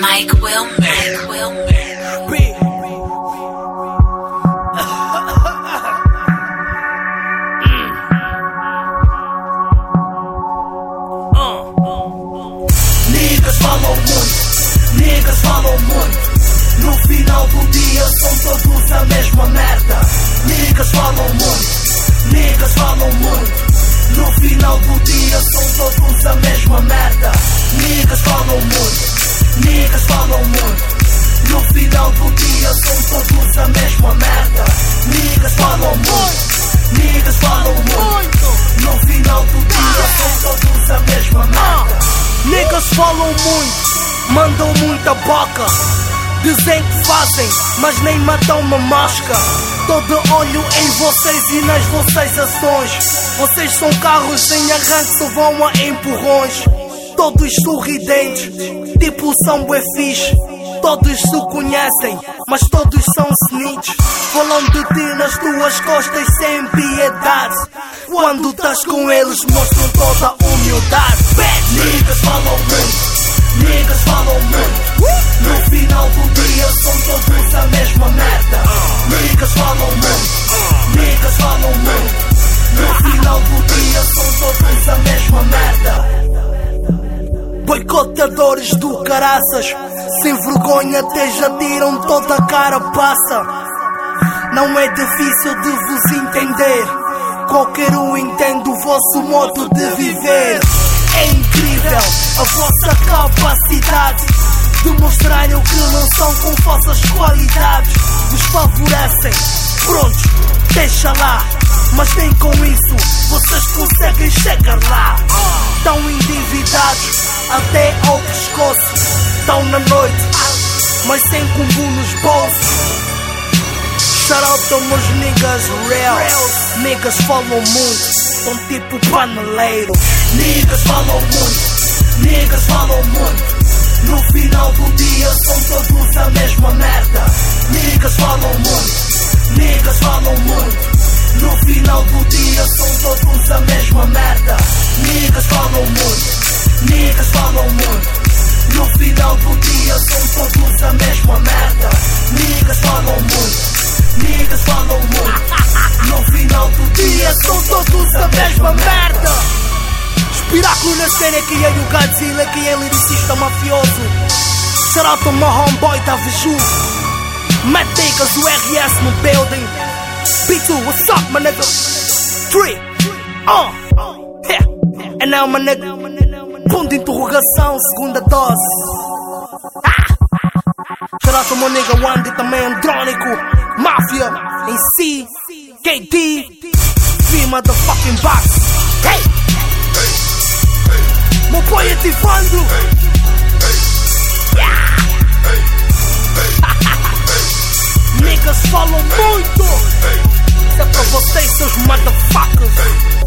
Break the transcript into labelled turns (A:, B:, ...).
A: Mike Wilmer.
B: Falam muito, niggas falam muito. No final do dia são todos a mesma merda. Niggas falam muito, niggas falam muito. No final do dia são falam muito, mandam muita boca. Dizem que fazem, mas nem matam uma mosca. Todo olho em vocês e nas vossas ações. Vocês são carros sem arranque, vão a empurrões. Todos sorridentes, tipo são bué. Todos se conhecem, mas todos são snitch. Falam de ti nas tuas costas sem piedade. Quando estás com eles, mostram toda a humildade. Niggas falam muito, niggas falam muito. No final do dia são todos a mesma merda. Niggas falam muito, niggas falam muito. No final do dia são todos a mesma merda. Boicotadores do caraças, sem vergonha até já tiram toda a cara passa. Não é difícil de vos entender. Qualquer um entende o vosso modo de viver. É incrível a vossa capacidade de mostrarem o que não são com vossas qualidades. Vos favorecem, prontos, deixa lá. Mas nem com isso vocês conseguem chegar lá. Estão endividados até ao pescoço. Estão na noite, mas sem combo nos bolsos. Shout out to meus niggas real. Niggas falam muito, são tipo paneleiro. Niggas falam muito, niggas falam muito. No final do dia são todos a mesma merda. Niggas falam muito, niggas falam muito. No final do dia são todos a mesma merda. Niggas falam muito, niggas falam muito. No final do dia são todos a mesma merda. Niggas falam muito, niggas falam muito. No final do dia são todos a mesma merda. Espiráculo na cena que é o Godzilla, que é lyricista mafioso. Shout to my homeboy da Viju. Matt Diggers, o RS no building. B2, what's up, my nigga? Three, uh, yeah. And now, my nigga, ponto de interrogação, segunda dose. My nigga Wandy, também Andrônico, Máfia, em si, KD, V motherfucking box. Hey! Meu boy ativando. Niggas falam muito. Isso é pra vocês, seus motherfuckers.